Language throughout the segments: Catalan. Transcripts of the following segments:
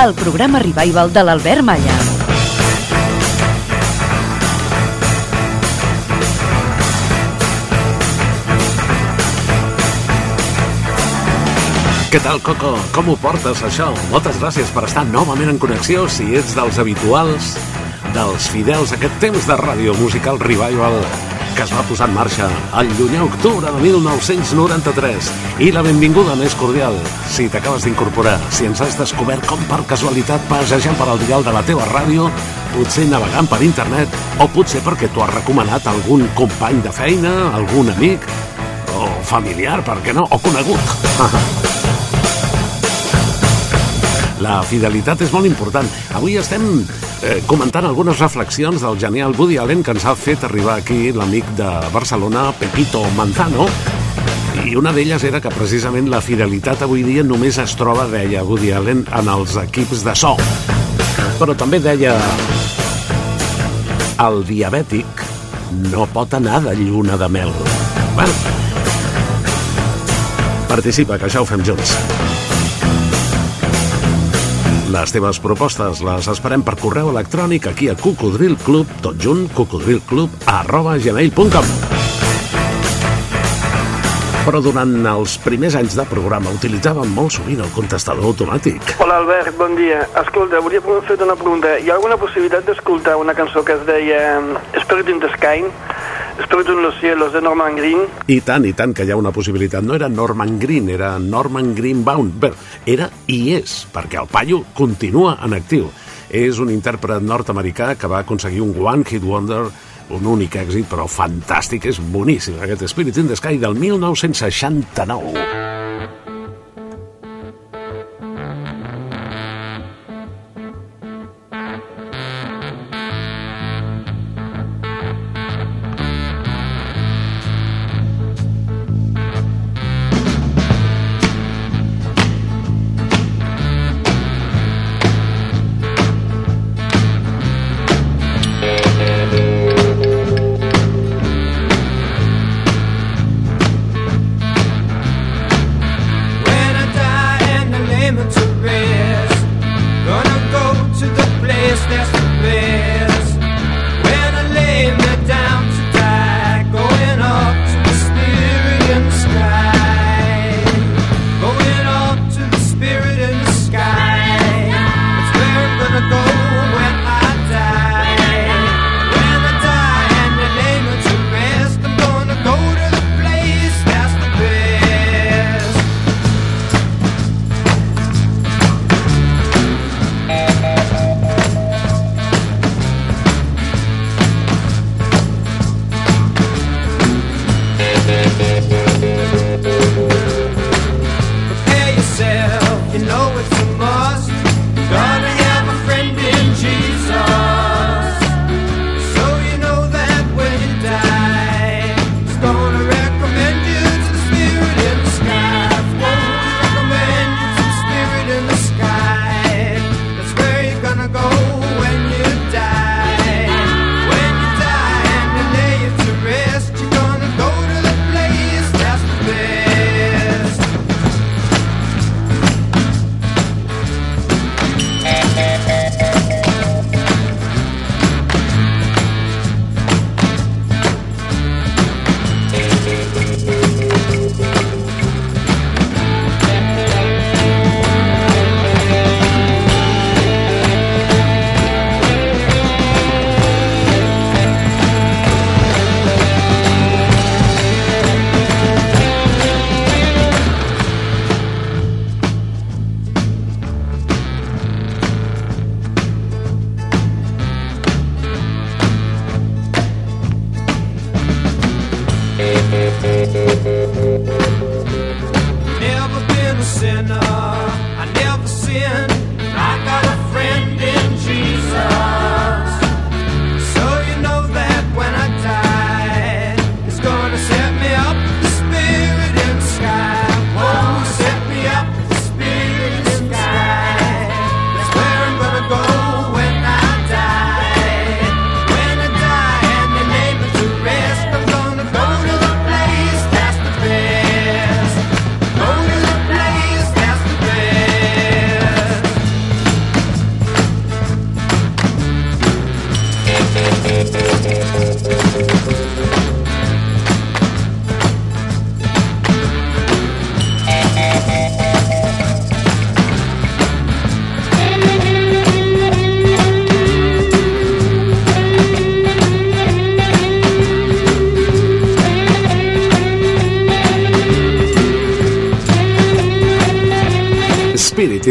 El programa revival de l'Albert Malla. Què tal, Coco? Com ho portes, això? Moltes gràcies per estar novament en connexió, si ets dels habituals, dels fidels, aquest temps de ràdio musical revival que es va posar en marxa el llunyà octubre de 1993. I la benvinguda més cordial, si t'acabes d'incorporar, si ens has descobert com per casualitat passejant per al dial de la teva ràdio, potser navegant per internet, o potser perquè t'ho ha recomanat algun company de feina, algun amic, o familiar, per què no, o conegut. La fidelitat és molt important. Avui estem eh, comentant algunes reflexions del genial Woody Allen que ens ha fet arribar aquí l'amic de Barcelona, Pepito Manzano, i una d'elles era que precisament la fidelitat avui dia només es troba, deia Woody Allen, en els equips de so. Però també deia el diabètic no pot anar de lluna de mel. Bueno, participa, que això ho fem junts. Les teves propostes les esperem per correu electrònic aquí a cocodrilclub, tot junt, cocodrilclub, arroba gmail.com. Però durant els primers anys de programa utilitzàvem molt sovint el contestador automàtic. Hola Albert, bon dia. Escolta, volia fer una pregunta. Hi ha alguna possibilitat d'escoltar una cançó que es deia Spirit in the Sky? Spirit in los cielos de Norman Green? I tant, i tant, que hi ha una possibilitat. No era Norman Green, era Norman Greenbaum. Bé, era i és, perquè el paio continua en actiu. És un intèrpret nord-americà que va aconseguir un One Hit Wonder un únic èxit, però fantàstic, és boníssim, aquest Spirit in the Sky del 1969.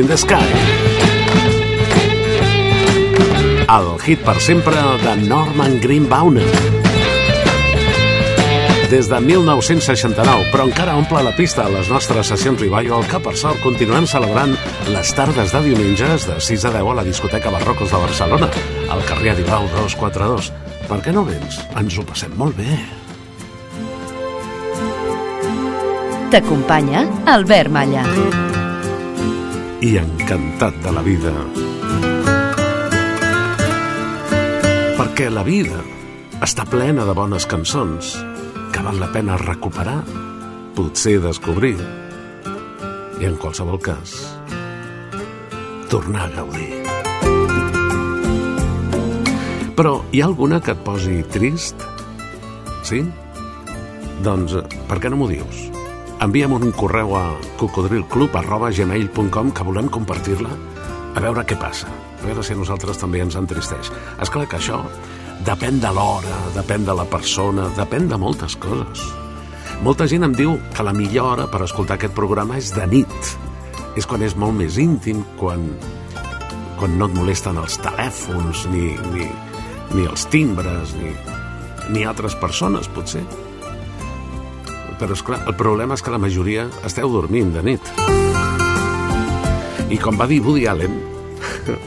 The Sky. El hit per sempre de Norman Greenbaum. Des de 1969, però encara omple la pista a les nostres sessions Revival, que per sort continuem celebrant les tardes de diumenges de 6 a 10 a la discoteca Barrocos de Barcelona, al carrer Aribau 242. Per què no vens? Ens ho passem molt bé. T'acompanya Albert Malla. I encantat de la vida. Perquè la vida està plena de bones cançons que val la pena recuperar, potser descobrir i, en qualsevol cas, tornar a gaudir. Però hi ha alguna que et posi trist? Sí? Doncs per què no m'ho dius? Envia'm un correu a cocodrilclub.gmail.com que volem compartir-la a veure què passa, a veure si a nosaltres també ens entristeix. És clar que això depèn de l'hora, depèn de la persona, depèn de moltes coses. Molta gent em diu que la millor hora per escoltar aquest programa és de nit. És quan és molt més íntim, quan, quan no et molesten els telèfons, ni, ni, ni els timbres, ni, ni altres persones, potser però és clar, el problema és que la majoria esteu dormint de nit. I com va dir Woody Allen,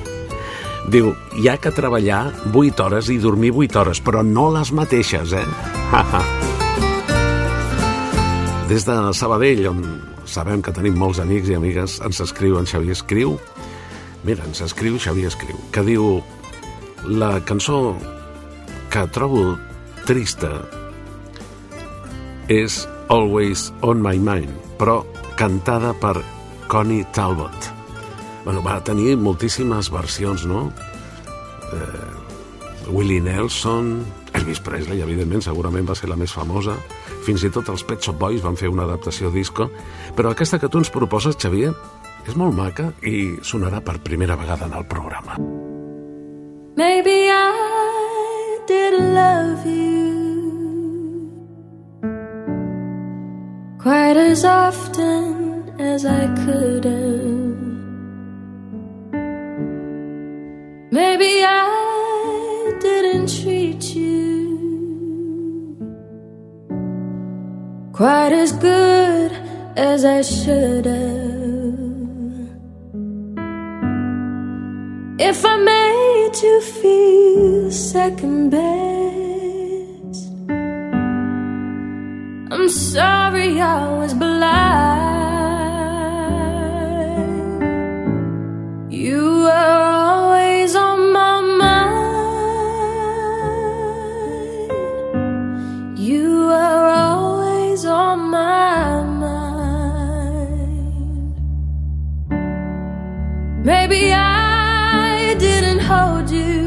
diu, hi ha que treballar 8 hores i dormir 8 hores, però no les mateixes, eh? Des de Sabadell, on sabem que tenim molts amics i amigues, ens escriu en Xavier Escriu, mira, ens escriu Xavier Escriu, que diu, la cançó que trobo trista és Always on My Mind, però cantada per Connie Talbot. Bueno, va tenir moltíssimes versions, no? Eh, Willie Nelson, Elvis Presley, evidentment, segurament va ser la més famosa. Fins i tot els Pet Shop Boys van fer una adaptació disco. Però aquesta que tu ens proposes, Xavier, és molt maca i sonarà per primera vegada en el programa. Maybe I didn't love you quite as often as I could have. Maybe I didn't treat you quite as good as I should have. If I made you feel second best, I'm sorry I was blind. You were always on my mind. You were always on my mind. Maybe I didn't hold you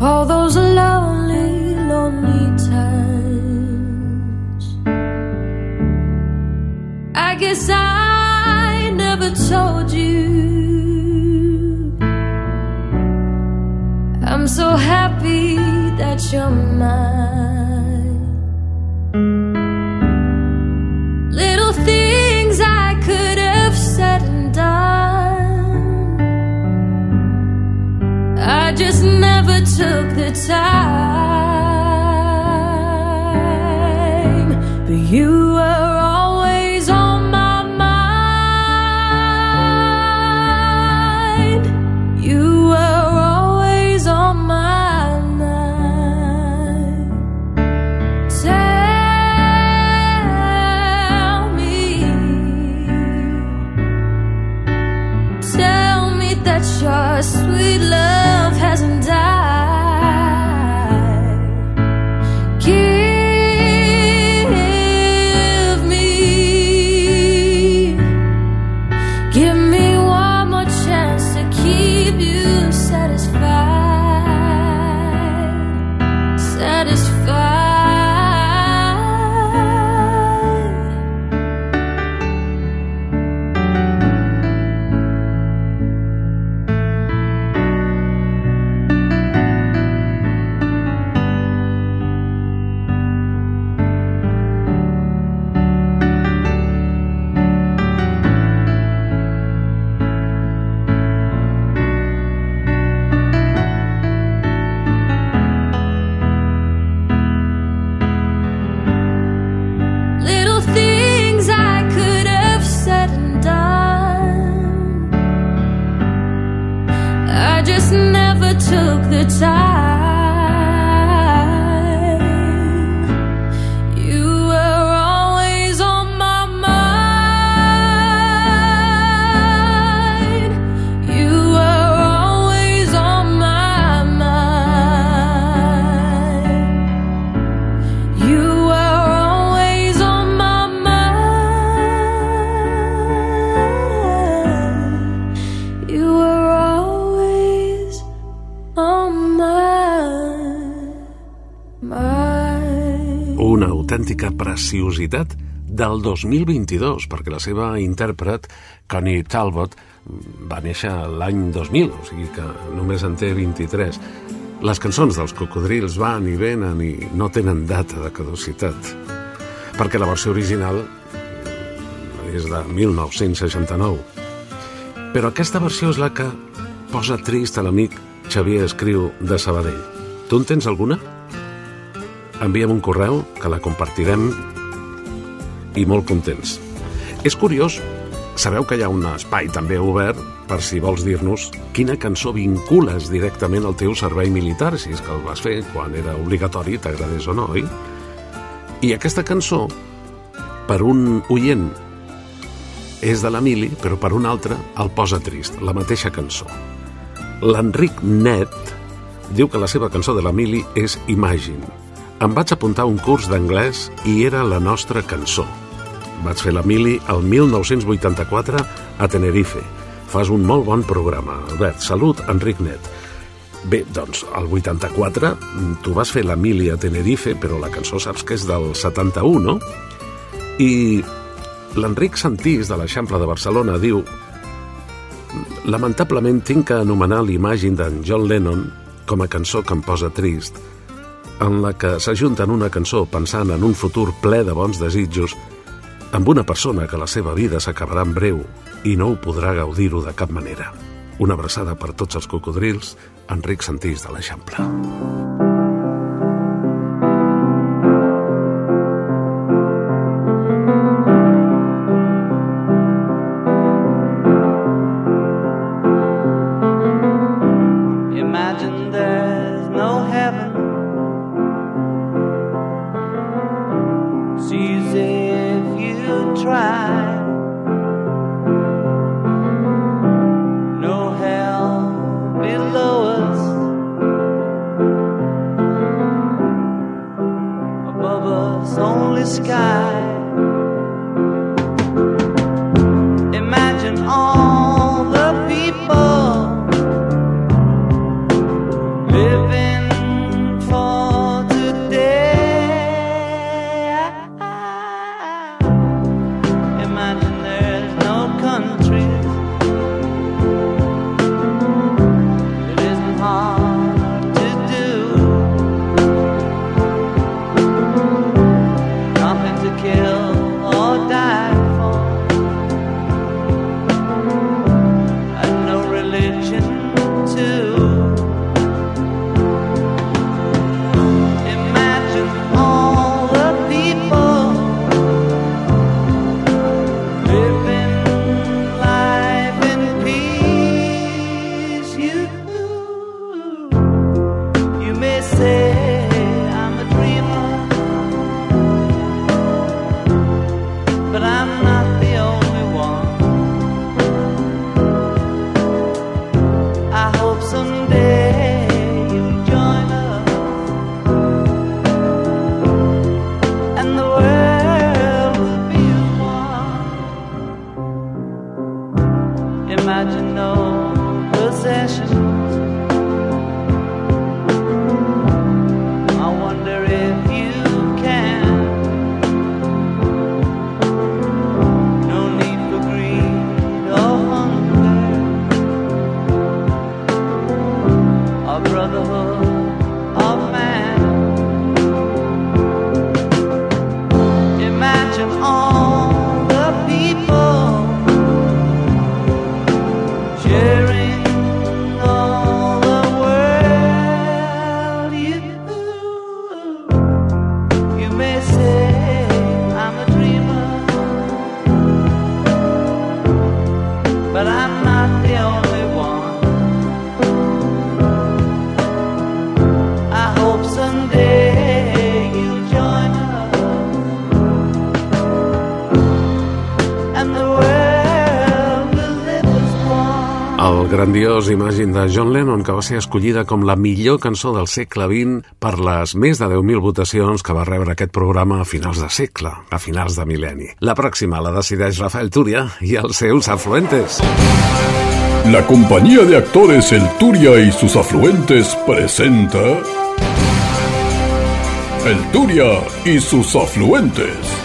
all those lonely, guess I never told you. I'm so happy that you're mine. Little things I could have said and done. I just never took the time. But you the time. Preciositat del 2022, perquè la seva intèrpret, Connie Talbot, va néixer l'any 2000, o sigui que només en té 23. Les cançons dels cocodrils van i venen i no tenen data de caducitat, perquè la versió original és de 1969. Però aquesta versió és la que posa trist a l'amic Xavier Escriu de Sabadell. Tu en tens alguna? Envia'm un correu, que la compartirem i molt contents. És curiós, sabeu que hi ha un espai també obert per si vols dir-nos quina cançó vincules directament al teu servei militar, si és que el vas fer quan era obligatori, t'agradés o no, oi? I aquesta cançó, per un oient, és de l'Emili, però per un altre el posa trist, la mateixa cançó. L'Enric Net diu que la seva cançó de l'Emili és Imagine. Em vaig apuntar a un curs d'anglès i era la nostra cançó. Vaig fer l'Emili el 1984 a Tenerife. Fas un molt bon programa, Albert. Salut, Enric Net. Bé, doncs, al 84 tu vas fer l'Emili a Tenerife, però la cançó saps que és del 71, no? I l'Enric Santís, de l'Eixample de Barcelona, diu Lamentablement tinc que anomenar l'imàgine d'en John Lennon com a cançó que em posa trist, en la que s'ajunten una cançó pensant en un futur ple de bons desitjos amb una persona que la seva vida s'acabarà en breu i no ho podrà gaudir-ho de cap manera. Una abraçada per tots els cocodrils, Enric Santís de l'Eixample. Grandiós Imagine de John Lennon, que va ser escollida com la millor cançó del segle XX per les més de 10.000 votacions que va rebre aquest programa a finals de segle, a finals de mil·lenni. La pròxima la decideix Rafael Túria i els seus afluentes. La compañía de actores El Turia y sus afluentes presenta El Turia y sus afluentes.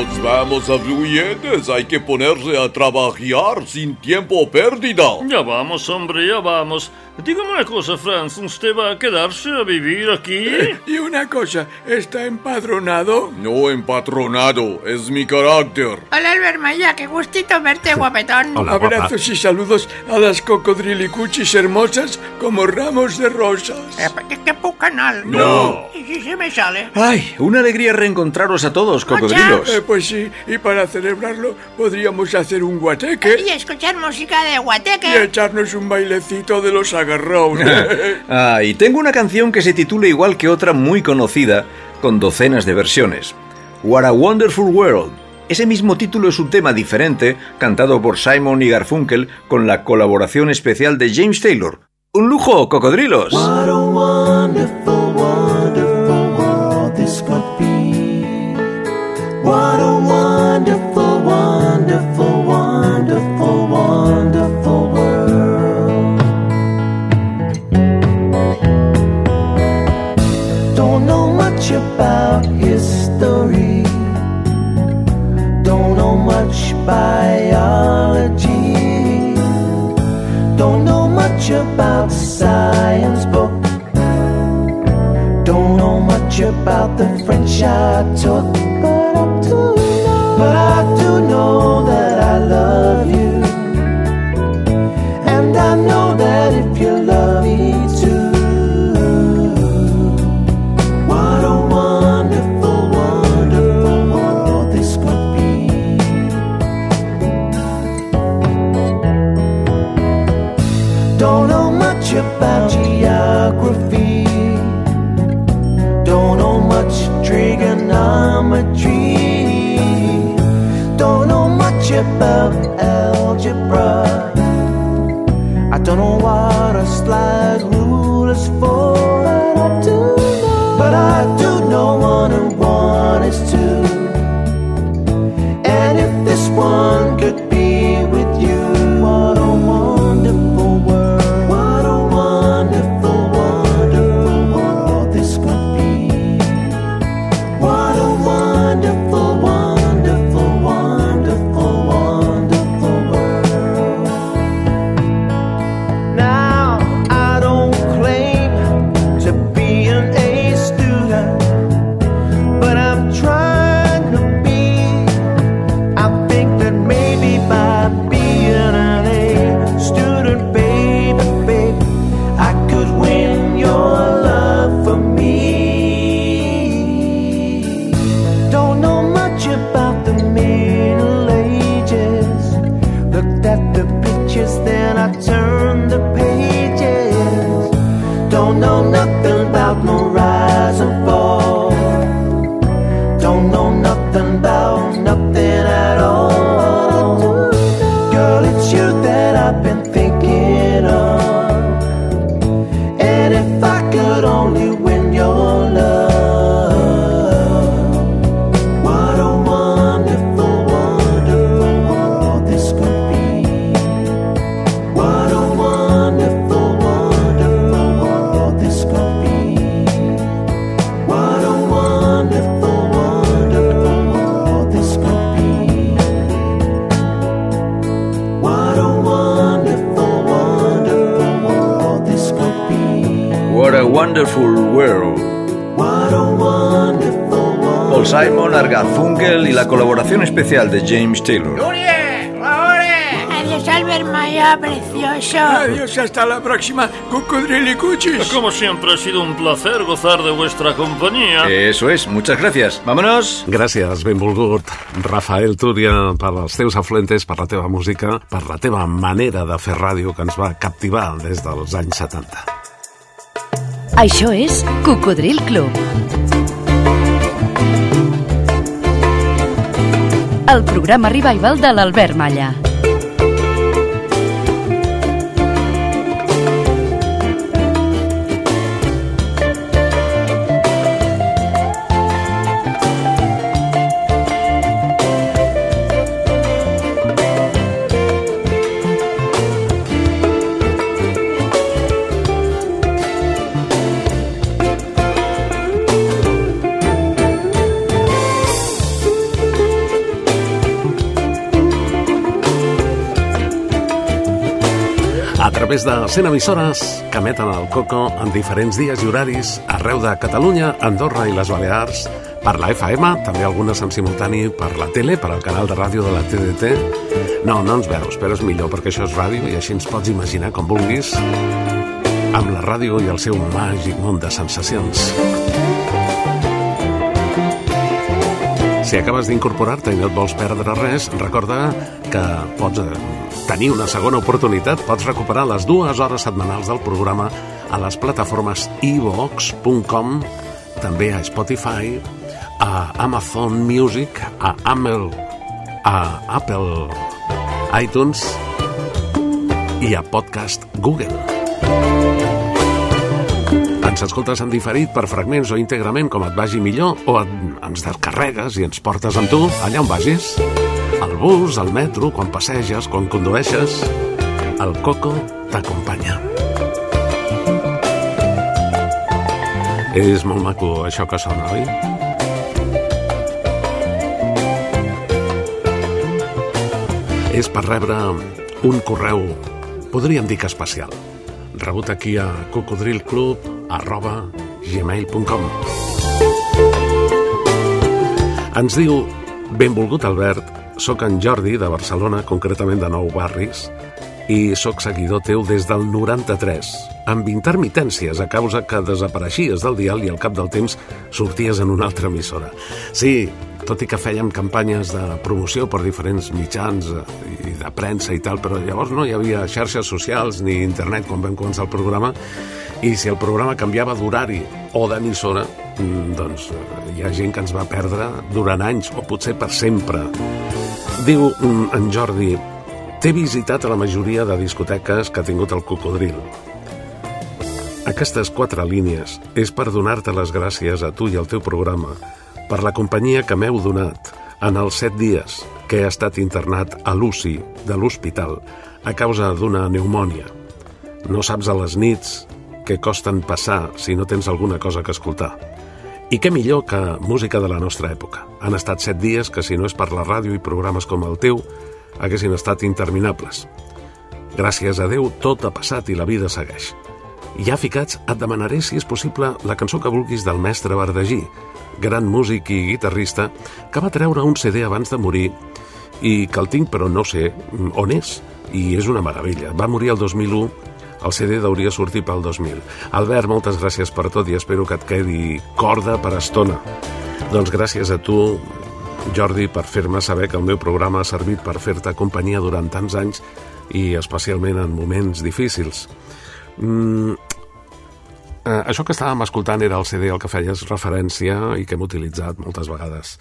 Vamos, vamos, afluentes, hay que ponerse a trabajar sin tiempo pérdida. Ya vamos, hombre, ya vamos. Dígame una cosa, Franz, ¿usted va a quedarse a vivir aquí? Y una cosa, ¿está empadronado? No empatronado, es mi carácter. Hola Albert Maya, qué gustito verte, guapetón. Hola, guapa. Abrazos y saludos a las cocodrilicuchis hermosas como ramos de rosas. Eh, ¿Qué, qué pucanal? No. ¿Y si se me sale? Ay, una alegría reencontraros a todos, cocodrilos. Eh, pues sí, y para celebrarlo podríamos hacer un guateque Y escuchar música de y guateque. echarnos un bailecito de los agarrados. Ah, y tengo una canción que se titula igual que otra muy conocida, con docenas de versiones. What a Wonderful World. Ese mismo título es un tema diferente, cantado por Simon y Garfunkel, con la colaboración especial de James Taylor. ¡Un lujo, cocodrilos! What a wonderful, wonderful French I took, y la colaboración especial de James Taylor. Adiós, Albert Maya, precioso. Adiós, hasta la próxima, cocodrilicuchis. Como siempre ha sido un placer gozar de vuestra compañía. Eso es, muchas gracias. Vámonos. Gràcies, benvolgut Rafael Túria, per els teus afluentes, per la teva música, per la teva manera de fer ràdio que ens va captivar des dels anys 70. Això és Cocodril Club. El programa revival de l'Albert Malla. Través de 100 emissores que emeten el Coco en diferents dies i horaris arreu de Catalunya, Andorra i les Balears, per la FM, també algunes en simultani per la tele, per al canal de ràdio de la TDT. No, no ens veus, però és millor perquè això és ràdio i així ens pots imaginar com vulguis amb la ràdio i el seu màgic món de sensacions. Si acabes d'incorporar-te i no et vols perdre res, recorda que pots eh, tenir una segona oportunitat. Pots recuperar les dues hores setmanals del programa a les plataformes ivox.com, també a Spotify, a Amazon Music, a Amel, a Apple iTunes i a Podcast Google. Ens escoltes en diferit per fragments o íntegrament com et vagi millor o et, ens descarregues i ens portes amb tu allà on vagis. Al bus, al metro, quan passeges, quan condueixes. El Coco t'acompanya. És molt maco això que sona, oi? És per rebre un correu, podríem dir que especial, rebut aquí a cocodrilclub arroba gmail.com Ens diu Benvolgut Albert, sóc en Jordi de Barcelona, concretament de Nou Barris, i sóc seguidor teu des del 93, amb intermitències a causa que desapareixies del dial i al cap del temps sorties en una altra emissora. Sí, tot i que fèiem campanyes de promoció per diferents mitjans eh, i de premsa i tal, però llavors no hi havia xarxes socials ni internet quan vam començar el programa i si el programa canviava d'horari o d'emissora, mm, doncs eh, hi ha gent que ens va perdre durant anys o potser per sempre. Diu mm, en Jordi, t'he visitat a la majoria de discoteques que ha tingut el cocodril. Aquestes quatre línies és per donar-te les gràcies a tu i al teu programa per la companyia que m'heu donat en els set dies que he estat internat a l'UCI de l'hospital a causa d'una pneumònia. No saps a les nits que costen passar si no tens alguna cosa que escoltar. I què millor que música de la nostra època. Han estat set dies que si no és per la ràdio i programes com el teu, haguessin estat interminables. Gràcies a Déu tot ha passat i la vida segueix. Ja ficats, et demanaré si és possible la cançó que vulguis del mestre Verdagí, gran músic i guitarrista, que va treure un CD abans de morir i que el tinc però no sé on és. I és una meravella. Va morir el 2001 el CD hauria sortit pel 2000. Albert, moltes gràcies per tot i espero que et quedi corda per estona. Doncs gràcies a tu, Jordi, per fer-me saber que el meu programa ha servit per fer-te companyia durant tants anys i especialment en moments difícils. Mm, eh, això que estàvem escoltant era el CD al que feies referència i que hem utilitzat moltes vegades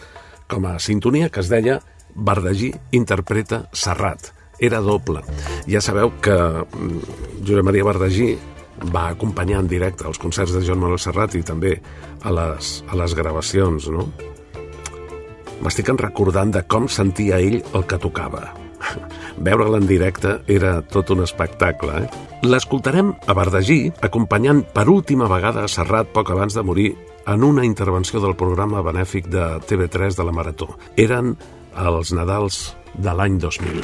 com a sintonia que es deia Verdagí interpreta Serrat era doble. Ja sabeu que mm, Josep Maria Verdagí va acompanyar en directe als concerts de Joan Manuel Serrat i també a les, a les gravacions, no? M'estic recordant de com sentia ell el que tocava. Veure'l en directe era tot un espectacle, eh? L'escoltarem a Verdagí, acompanyant per última vegada a Serrat poc abans de morir en una intervenció del programa benèfic de TV3 de la Marató. Eren els Nadals de l'any 2000.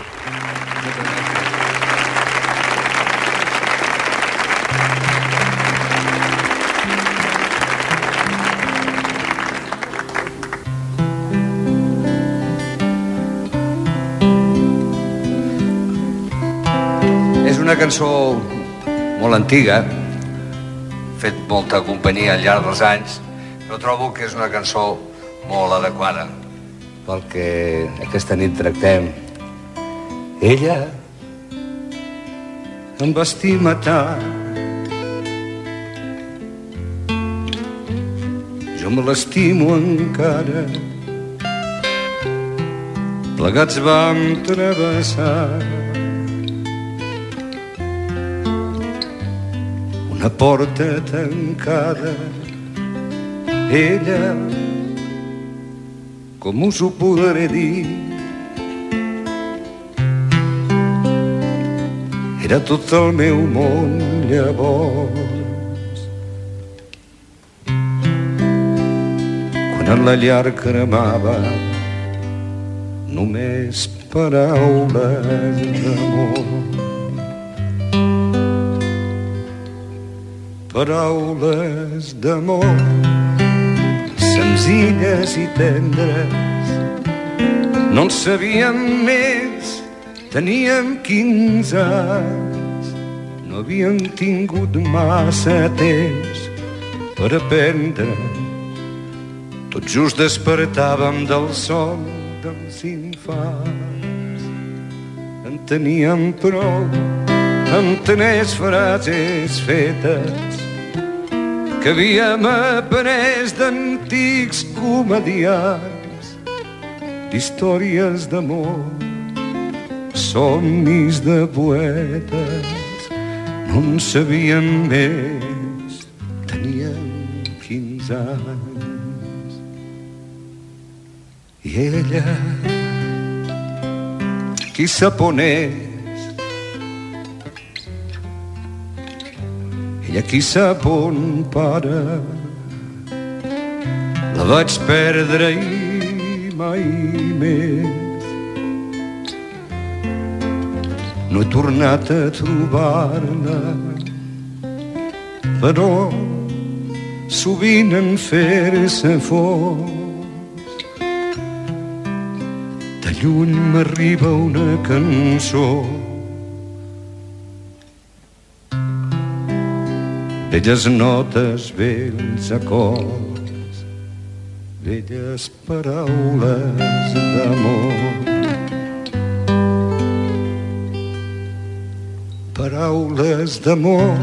És una cançó molt antiga, fet molta companyia al llarg dels anys, però trobo que és una cançó molt adequada pel que aquesta nit tractem. Ella em va estimar tant. Jo me l'estimo encara. Plegats vam travessar una porta tancada. Ella com us ho podré dir. Era tot el meu món llavors. Quan en la llar cremava només paraules d'amor. Paraules d'amor, senzilles i tendres, no en sabíem més, teníem 15 anys, no havíem tingut massa temps per aprendre. Tot just despertàvem del son dels infants. En teníem prou amb tenir frases fetes que havíem après d'antics comedians, d'històries d'amor, somnis de poetes. No en sabíem més, teníem 15 anys. I ella, qui sap on és, ella qui sap on para, la vaig perdre i mai més. No he tornat a trobar-la, però sovint en fer-se fos de lluny m'arriba una cançó. Velles notes, vells acords velles paraules d'amor. Paraules d'amor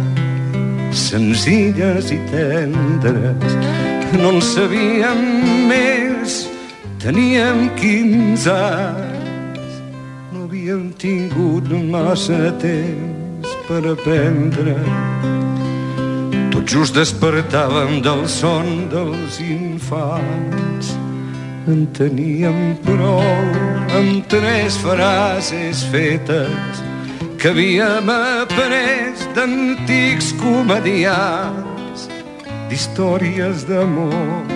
senzilles i tendres no en sabíem més. Teníem 15 anys no havíem tingut massa temps per aprendre. Tot just despertàvem del son dels infants en teníem prou amb tres frases fetes que havíem après d'antics comedians, d'històries d'amor,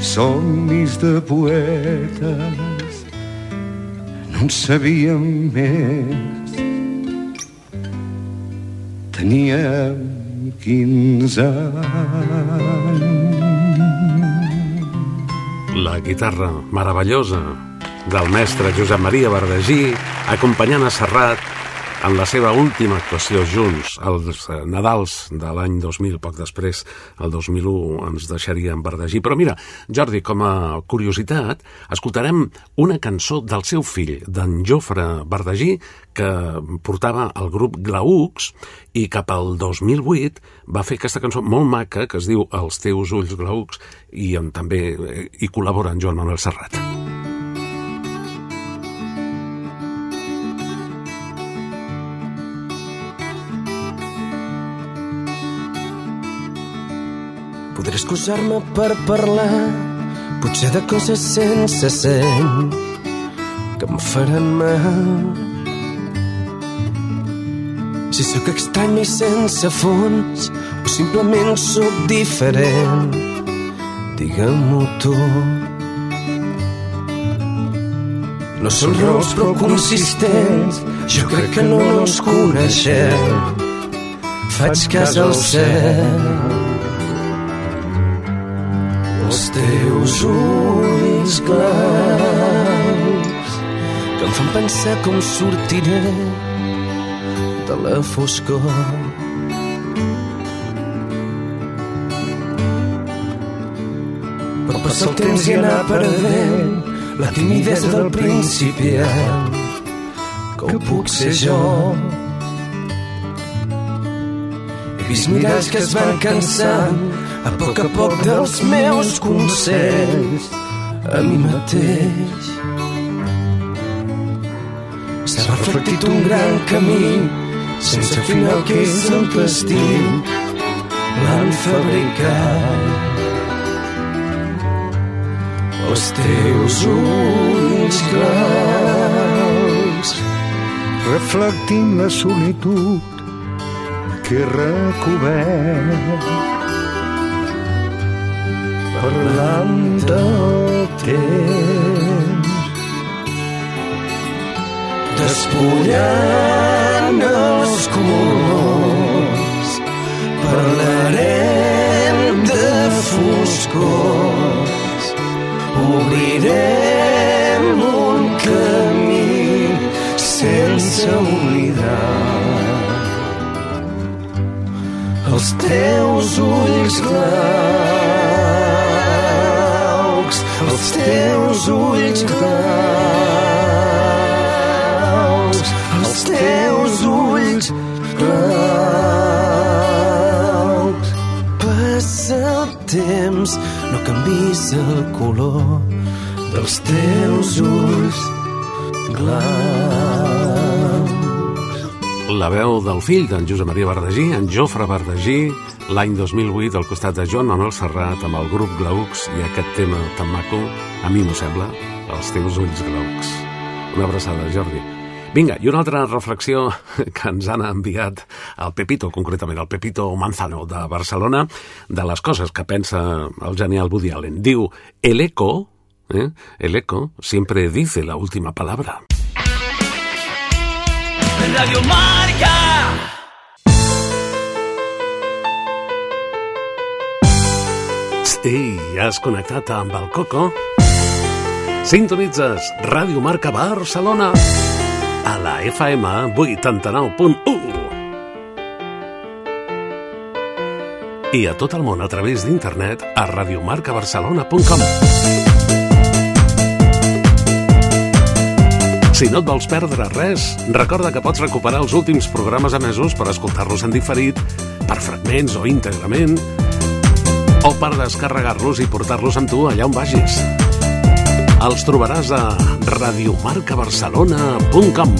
somnis de poetes. No en sabíem més. Teníem 15 anys. La guitarra meravellosa del mestre Josep Maria Verdagí acompanyant a Serrat en la seva última actuació junts, als eh, Nadals de l'any 2000, poc després, el 2001, ens deixaria Verdagí. Però mira, Jordi, com a curiositat, escoltarem una cançó del seu fill, d'en Jofre Verdagí, que portava el grup Glaucs i cap al 2008 va fer aquesta cançó molt maca que es diu Els teus ulls glaucs i on també eh, hi col·labora en Joan Manuel Serrat. Podré excusar-me per parlar potser de coses sense seny que em faran mal. Si sóc estrany i sense fons o simplement sóc diferent, digue-m'ho tu. No són raons prou consistents, jo crec que no ens coneixem. Faig cas al cel teus ulls clars que em fan pensar com sortiré de la foscor. Però passa el temps i anar perdent la timidesa del principiant que ho puc ser jo. He vist miralls que es van cansant a poc a poc dels meus consells a mi mateix. s'ha reflectit un gran camí sense final que és el destí l'han fabricat els teus ulls claus reflectint la solitud que recobert. Parlant del temps despullant els colors parlarem de foscors. Obrirem un camí sense oblidar els teus ulls claus, els teus ulls claus, els teus ulls claus. Passa el temps, no canvis el color dels teus ulls claus. La veu del fill d'en Josep Maria Verdagí, en Jofre Verdagí, l'any 2008 al costat de Joan Manuel Serrat amb el grup Glaucs i aquest tema tan maco, a mi m'ho sembla, els teus ulls glaucs. Una abraçada, Jordi. Vinga, i una altra reflexió que ens han enviat el Pepito, concretament el Pepito Manzano de Barcelona, de les coses que pensa el genial Woody Allen. Diu, el eco, eh, el eco siempre dice la última palabra. Radio Marca. Ei, has connectat amb el Coco? Sintonitzes Ràdio Marca Barcelona a la FM 89.1 i a tot el món a través d'internet a radiomarcabarcelona.com Si no et vols perdre res, recorda que pots recuperar els últims programes emesos per escoltar-los en diferit, per fragments o íntegrament, o per descarregar-los i portar-los amb tu allà on vagis. Els trobaràs a radiomarcabarcelona.com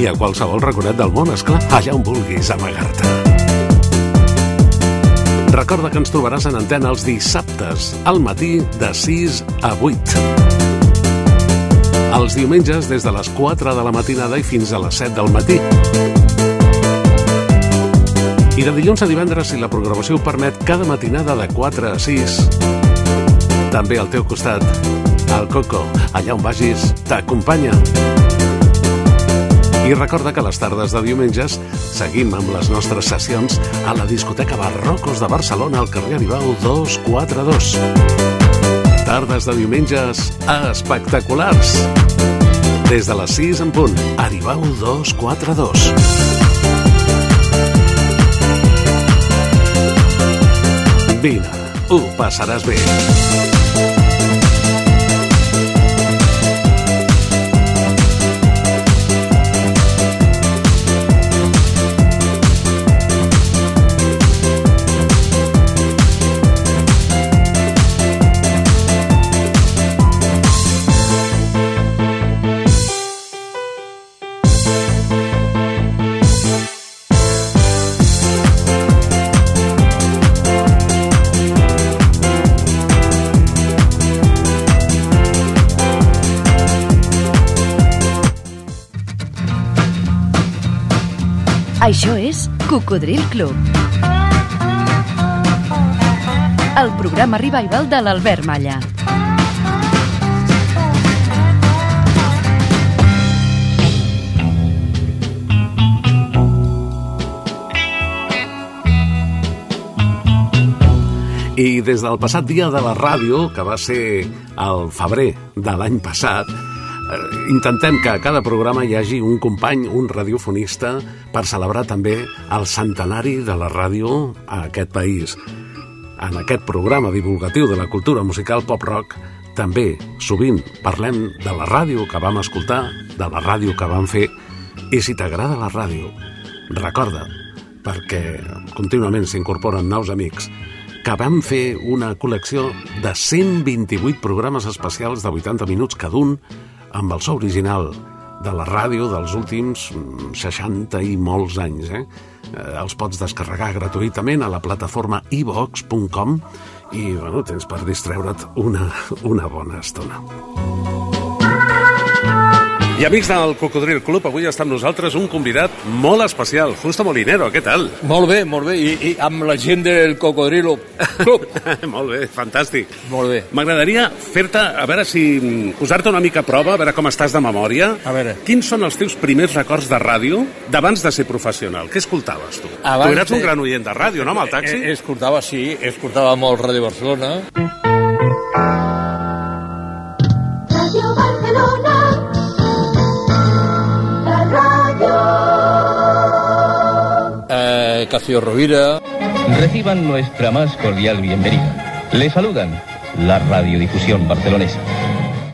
i a qualsevol raconet del món, esclar, allà on vulguis amagar-te. Recorda que ens trobaràs en antena els dissabtes, al matí de 6 a 8. Els diumenges des de les 4 de la matinada i fins a les 7 del matí. I de dilluns a divendres, si la programació ho permet, cada matinada de 4 a 6. També al teu costat, el Coco, allà on vagis, t'acompanya. I recorda que les tardes de diumenges seguim amb les nostres sessions a la discoteca Barrocos de Barcelona al carrer Aribau 242. Tardes de diumenges espectaculars. Des de les 6 en punt, Aribau 242. Vine, ho passaràs bé. Això és Cocodril Club. El programa revival de l'Albert Malla. I des del passat dia de la ràdio, que va ser el febrer de l'any passat, intentem que a cada programa hi hagi un company, un radiofonista, per celebrar també el centenari de la ràdio a aquest país. En aquest programa divulgatiu de la cultura musical pop-rock també sovint parlem de la ràdio que vam escoltar, de la ràdio que vam fer, i si t'agrada la ràdio, recorda, perquè contínuament s'incorporen nous amics, que vam fer una col·lecció de 128 programes especials de 80 minuts cada un amb el so original de la ràdio dels últims mm, 60 i molts anys. Eh? Eh, els pots descarregar gratuïtament a la plataforma ivox.com i bueno, tens per distreure't una, una bona estona. I amics del Cocodril Club, avui està amb nosaltres un convidat molt especial, Justo Molinero, què tal? Molt bé, molt bé, i, i amb la gent del Cocodrilo Club. molt bé, fantàstic. Molt bé. M'agradaria fer-te, a veure si... posar-te una mica a prova, a veure com estàs de memòria. A veure. Quins són els teus primers records de ràdio d'abans de ser professional? Què escoltaves, tu? Abans tu eres un gran oient de ràdio, no, amb el taxi? Eh, escoltava, sí, escoltava molt Ràdio Barcelona. Radio Eh, Rovira. Reciban nuestra más cordial bienvenida. Le saludan la radiodifusión barcelonesa.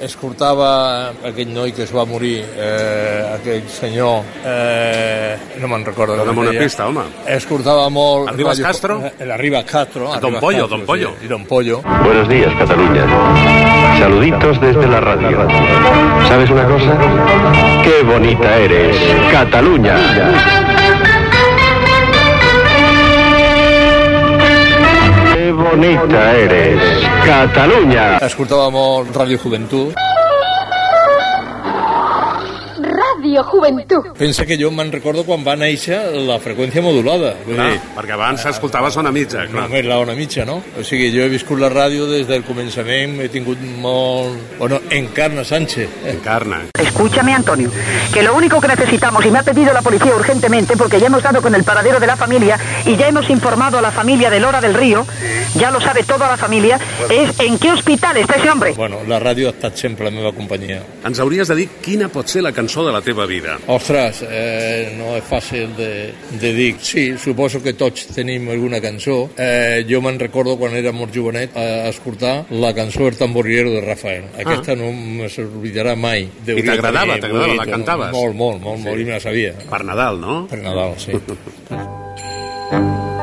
Escoltava aquell noi que es va morir, eh, aquell senyor, eh, no me'n recordo. Dóna'm una deia. pista, home. Escoltava molt... Arribas Ràdio- Castro? Eh, Arribas Castro. Don Pollo, Castro, Don Pollo. Sí, y Don Pollo. Buenos días, Cataluña. Saluditos desde la radio. ¿Sabes una cosa? ¡Qué bonita eres, Cataluña! ¡Qué bonita eres, Cataluña! Escoltava molt Ràdio Joventut. Radio Juventud. Pensa que jo me'n recordo quan va néixer la freqüència modulada. Vull Clar, dir, perquè abans s'escoltava zona mitja, clar. Només la ona mitja, no? O sigui, jo he viscut la ràdio des del començament, he tingut molt... Bueno, encarna Sánchez. Encarna. Escúchame, Antonio, que lo único que necesitamos, y me ha pedido la policía urgentemente, porque ya hemos dado con el paradero de la familia y ya hemos informado a la familia de Lora del Río, ya lo sabe toda la familia, es en qué hospital está ese hombre. Bueno, la ràdio ha estat sempre la meva companyia. Ens hauries de dir quina pot ser la cançó de la teva vida. Ostres, eh, no és fàcil de, de dir. Sí, suposo que tots tenim alguna cançó. Eh, jo me'n recordo quan era molt jovenet a escoltar la cançó El tamborilero de Rafael. Aquesta no me s'oblidarà mai. Ah. I t'agradava, t'agradava, la cantaves? Molt, molt, molt, Sí. molt, i me la sabia. Per Nadal, no? Per Nadal, sí.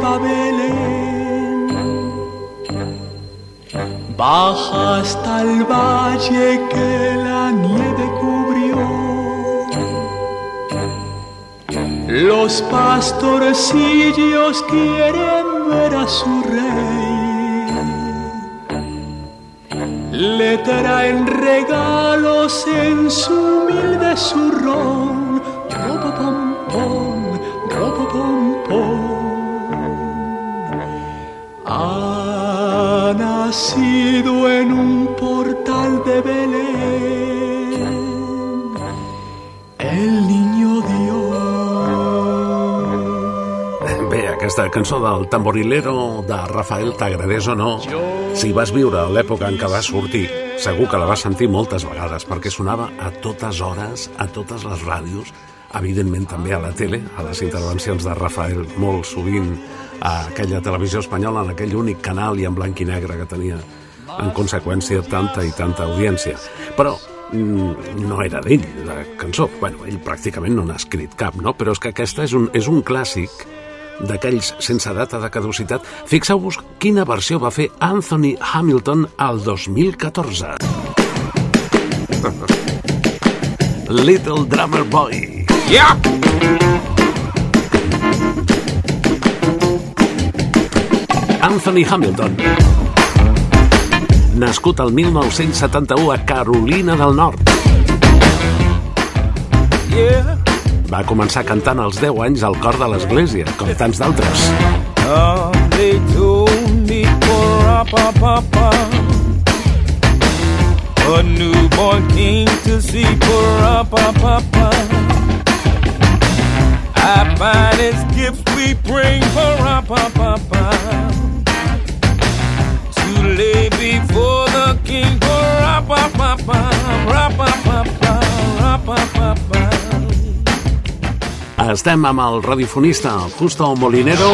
que lleva a Belén baja hasta el valle que la nieve cubrió. Los pastorcillos quieren ver a su rey. Le traen regalos en su humilde zurrón. Nacido en un portal de Belén. El niño Dios. Bé, aquesta cançó del tamborilero de Rafael, t'agradés o no, si vas viure a l'època en què va sortir, segur que la vas sentir moltes vegades, perquè sonava a totes hores, a totes les ràdios, evidentment també a la tele, a les intervencions de Rafael, molt sovint a aquella televisió espanyola, en aquell únic canal i en blanc i negre que tenia, en conseqüència, tanta i tanta audiència. Però mm, no era d'ell, la cançó. Bueno, ell pràcticament no n'ha escrit cap, no? Però és que aquesta és un, és un clàssic d'aquells sense data de caducitat. Fixeu-vos quina versió va fer Anthony Hamilton al 2014. Little Drummer Boy. Yeah! Anthony Hamilton. Nascut al 1971 a Carolina del Nord. Yeah. Va començar cantant als 10 anys al cor de l'església, com tants d'altres. A newborn king to see for. I find his gifts we bring for pa pa pa. To lay before the king. Estem amb el radiofonista Justo Molinero,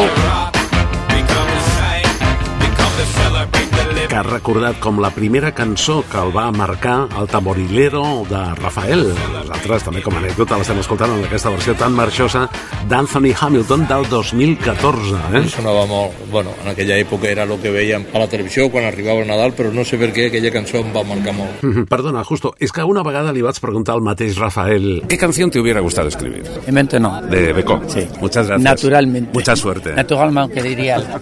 ha recordat com la primera cançó que el va marcar el tamborilero de Rafael. Nosaltres també com a anècdota l'estem escoltant en aquesta versió tan marxosa d'Anthony Hamilton del 2014. Eh? Sonava molt, bueno, en aquella època era el que veiem a la televisió quan arribava el Nadal, però no sé per què aquella cançó em va marcar molt. Perdona, justo, és que una vegada li vaig preguntar al mateix Rafael ¿Qué canción te hubiera gustado escribir? Mente no. De Beco. Sí. Muchas gracias. Naturalmente. Mucha suerte. Naturalmente, que diría.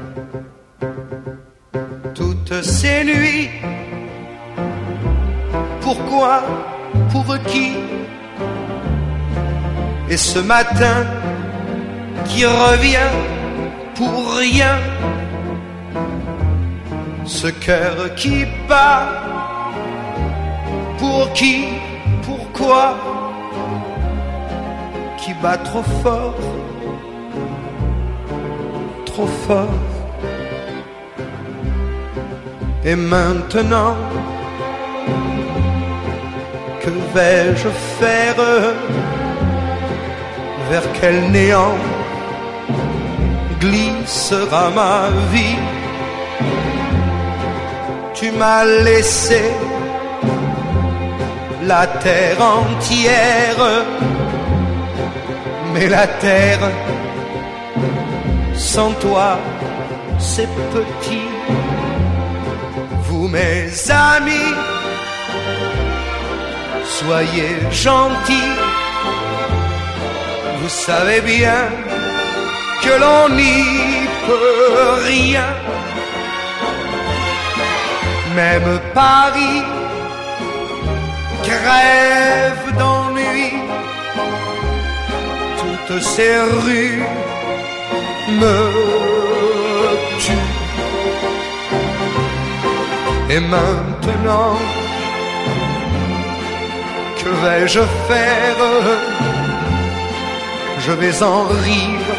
Et ce matin qui revient pour rien. Ce cœur qui bat. Pour qui Pourquoi Qui bat trop fort Trop fort et maintenant, que vais-je faire? Vers quel néant glissera ma vie Tu m'as laissé la terre entière, mais la terre sans toi, c'est petit vous mes amis, soyez gentils. Vous savez bien que l'on n'y peut rien. Même Paris crève d'ennui. Toutes ces rues me tuent. Et maintenant, que vais-je faire? Je vais en rire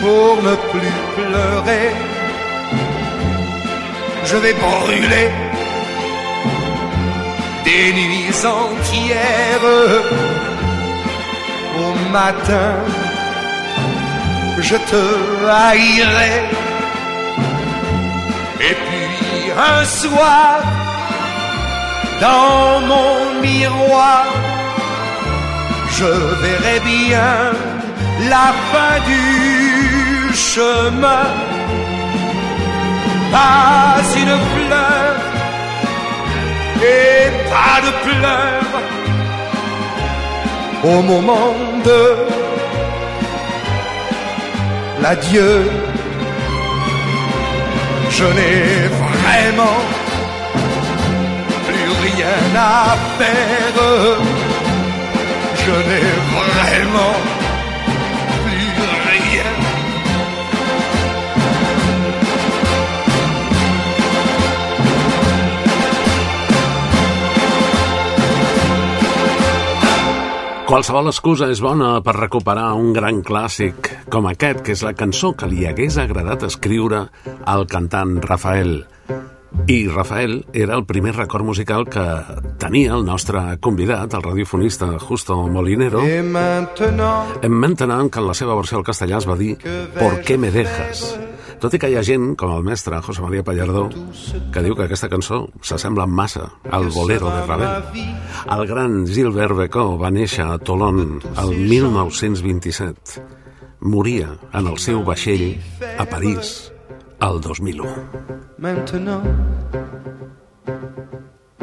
pour ne plus pleurer. Je vais brûler des nuits entières. Au matin, je te haïrai. Et puis un soir, dans mon miroir, je verrai bien la fin du chemin. Pas une fleur et pas de pleurs au moment de l'adieu. Je n'ai vraiment plus rien à faire. Je n'ai vraiment plus rien. Qualsevol excusa és bona per recuperar un gran clàssic com aquest, que és la cançó que li hagués agradat escriure al cantant Rafael. I Rafael era el primer record musical que tenia el nostre convidat, el radiofonista Justo Molinero, en Maintenant, que en la seva versió al castellà es va dir ¿Por qué me dejas? Tot i que hi ha gent, com el mestre José María Pallardó, que diu que aquesta cançó s'assembla massa al bolero de Ravel. El gran Gilbert Becó va néixer a Toulon el 1927. Moria en el seu vaixell a París el 2001. maintenant,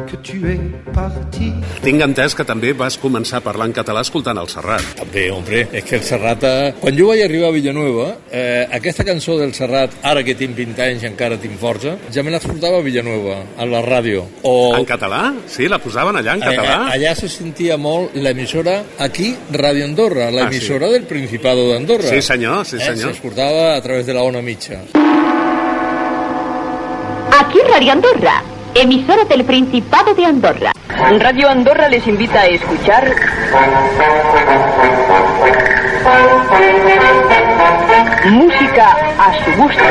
que tu es parti. Tinc entès que també vas començar a parlar en català escoltant el Serrat. També, hombre, és que el Serrat... eh, Quan jo vaig arribar a Villanueva, eh, aquesta cançó del Serrat, ara que tinc 20 anys i encara tinc força, ja me l'escoltava a Villanueva, a la ràdio. O... En català? Sí, la posaven allà en català? Eh, allà se sentia molt l'emissora, aquí, Radio Andorra, Ah, l'emissora del Principado d'Andorra. Sí, senyor, sí, Eh, senyor. S'escoltava a través de la ona mitja. Aquí Radio Andorra, emisora del Principado de Andorra. Radio Andorra les invita a escuchar música a su gusto.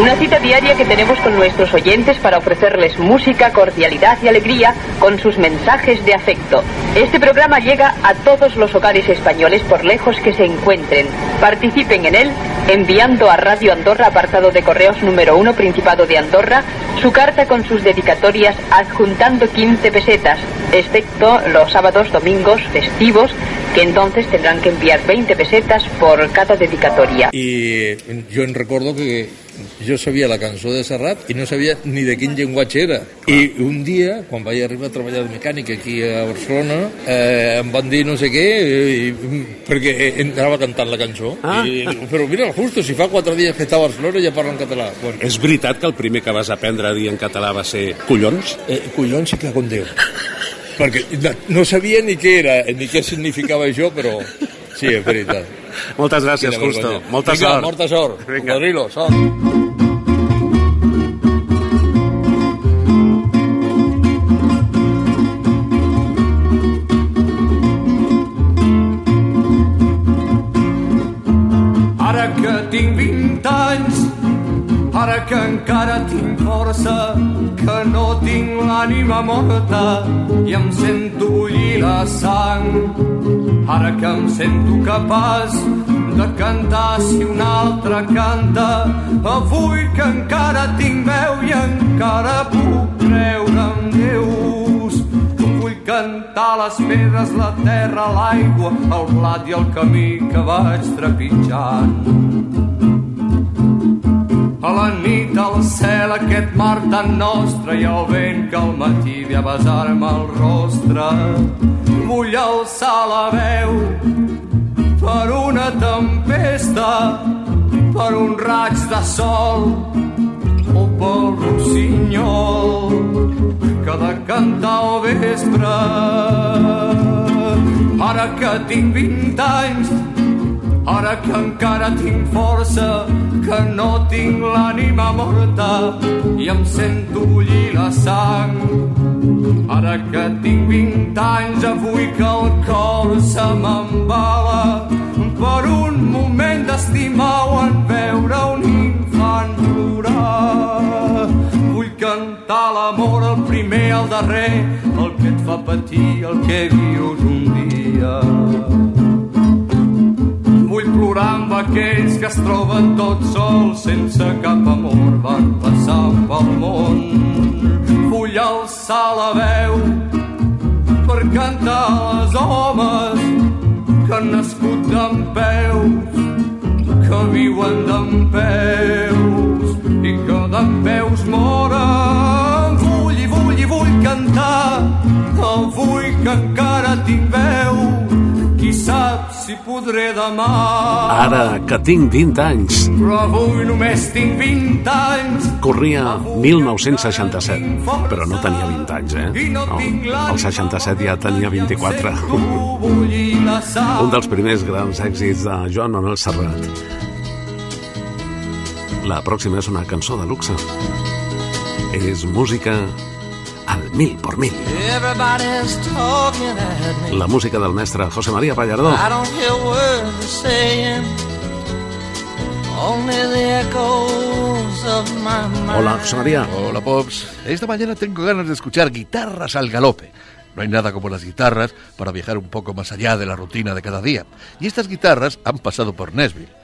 Una cita diaria que tenemos con nuestros oyentes para ofrecerles música, cordialidad y alegría con sus mensajes de afecto. Este programa llega a todos los hogares españoles por lejos que se encuentren. Participen en él enviando a Radio Andorra, apartado de correos número 1, Principado de Andorra, su carta con sus dedicatorias adjuntando 15 pesetas, excepto los sábados, domingos, festivos, que entonces tendrán que enviar 20 pesetas por cada dedicatoria. I jo en recordo que jo sabia la cançó de Serrat i no sabia ni de quin llenguatge era. I un dia, quan vaig arribar a treballar de mecànic aquí a Barcelona, eh, em van dir no sé què, i, perquè entrava cantant la cançó. Ah. I, però mira, justo, si fa quatre dies que està a Barcelona ja parla en català. Bueno, És veritat que el primer que vas aprendre a dir en català va ser collons? Eh, collons i con Déu. Perquè no, no sabia ni què era, ni què significava això, però sí, és veritat. Moltes gràcies, Justo. Molta Vinga, sort. molta sort. Vinga. Cocodrilo, sort. Que encara tinc força, que no tinc l'ànima morta i em sento bullir la sang. Ara que em sento capaç de cantar si un altre canta, avui que encara tinc veu i encara puc creure en Déus. Vull cantar les pedres, la terra, l'aigua, el blat i el camí que vaig trepitjant. A la nit al cel aquest mar tan nostre i el vent que al matí ve a besar-me el rostre. Vull alçar la veu per una tempesta, per un raig de sol o pel rossinyol que de cantar al vespre. Ara que tinc 20 anys, ara que encara tinc força, que no tinc l'ànima morta i em sento bullir la sang. Ara que tinc 20 anys, avui que el cor se m'embala per un moment d'estimar o en veure un infant plorar. Vull cantar l'amor, el primer, el darrer, el que et fa patir, el que vius un dia. Plorar amb aquells que es troben tots sols sense cap amor van passar pel món. Vull alçar la veu per cantar als homes que han nascut d'en peus, que viuen d'en peus i que d'en peus moren. Vull i vull i vull cantar avui que encara tinc veu qui sap si podré demà. Ara que tinc 20 anys, Però avui només tinc 20 anys. corria 1967, però no tenia 20 anys, eh? No, el 67 ja tenia 24. Bullir la sal. Un dels primers grans èxits de Joan Manuel Serrat. La pròxima és una cançó de luxe. És música al mil por mil. La música del mestre José María Pallardó. I don't hear words they're saying. Only the echoes of my mind. Hola, José María. Hola, Pops. Esta mañana tengo ganas de escuchar guitarras al galope. No hay nada como las guitarras para viajar un poco más allá de la rutina de cada día. Y estas guitarras han pasado por Nashville.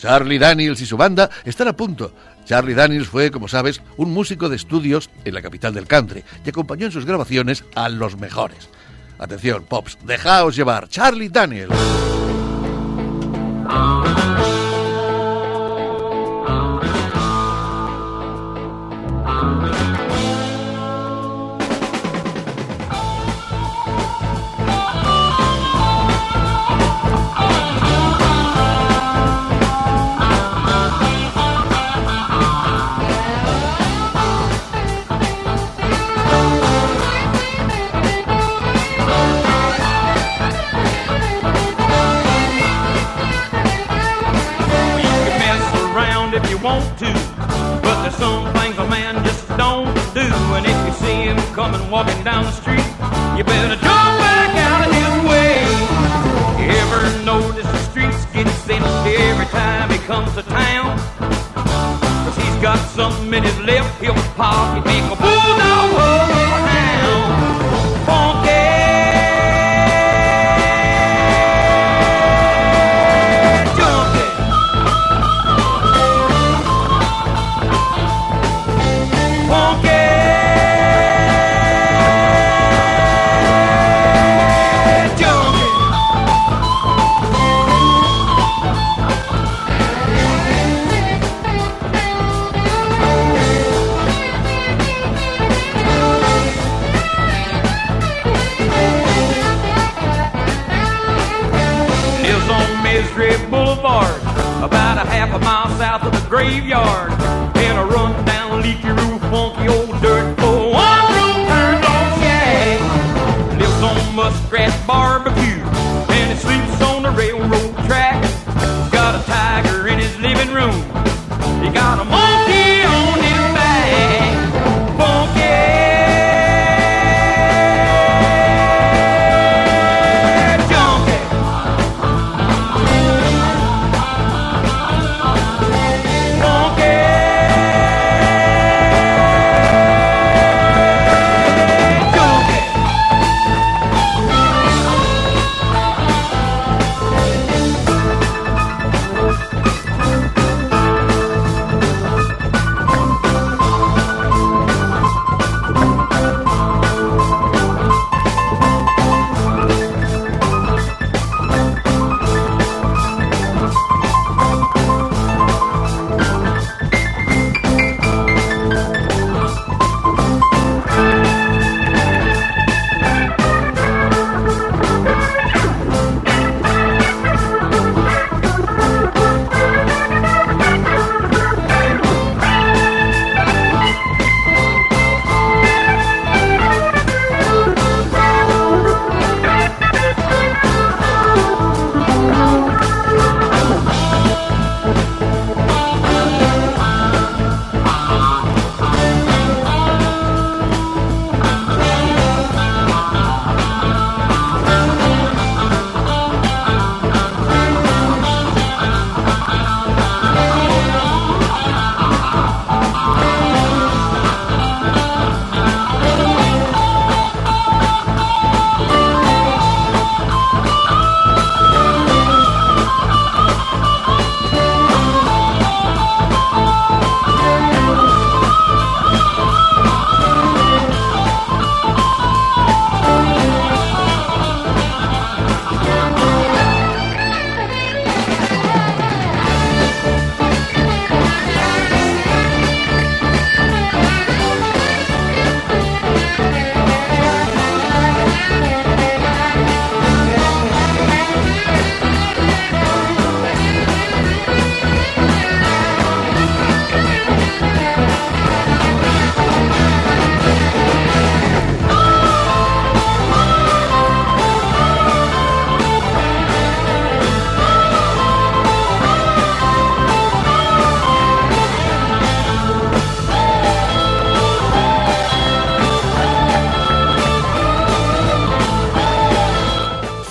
Charlie Daniels y su banda están a punto. Charlie Daniels fue, como sabes, un músico de estudios en la capital del country y acompañó en sus grabaciones a los mejores. Atención, Pops, dejaos llevar. Charlie Daniels. minutes left, he'll pop, he make a half a mile south of the graveyard. In a run-down, leaky roof, funky old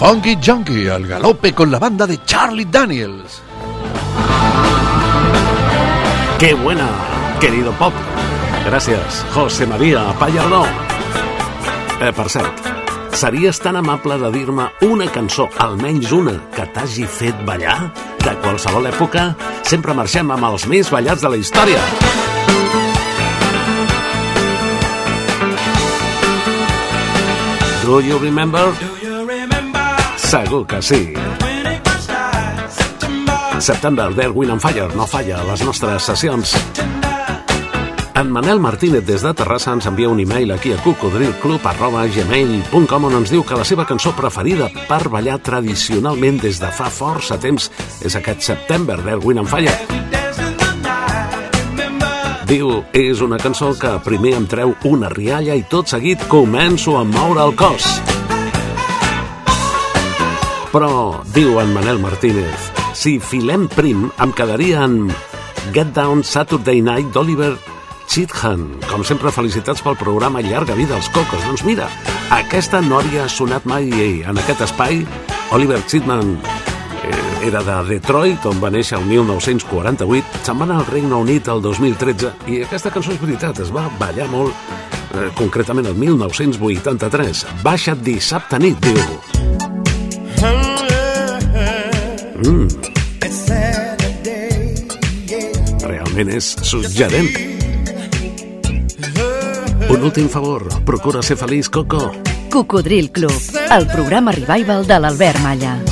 Funky Junkie al galope con la banda de Charlie Daniels. ¡Qué buena, querido Pop! Gràcies, José María Pallardó. Eh, per cert, series tan amable de dir-me una cançó, almenys una, que t'hagi fet ballar? De qualsevol època, sempre marxem amb els més ballats de la història. Do you remember? Segur que sí. September d'Erwin and Fire no falla a les nostres sessions. En Manel Martínez des de Terrassa ens envia un e-mail aquí a cocodrilclub.gmail.com on ens diu que la seva cançó preferida per ballar tradicionalment des de fa força temps és aquest September d'Erwin and Fire. Diu, és una cançó que primer em treu una rialla i tot seguit començo a moure el cos. Però, diu en Manel Martínez, si filem prim em quedaria en Get Down Saturday Night d'Oliver Cheathan. Com sempre, felicitats pel programa Llarga Vida als Cocos. Doncs mira, aquesta no havia sonat mai en aquest espai. Oliver Cheatman eh, era de Detroit, on va néixer el 1948. Se'n va anar al Regne Unit el 2013 i aquesta cançó és veritat, es va ballar molt, eh, concretament el 1983. Baixa't dissabte nit, diu. És suggerent. Un últim favor, procura ser feliç, Coco. Cocodril Club, el programa revival de l'Albert Malla.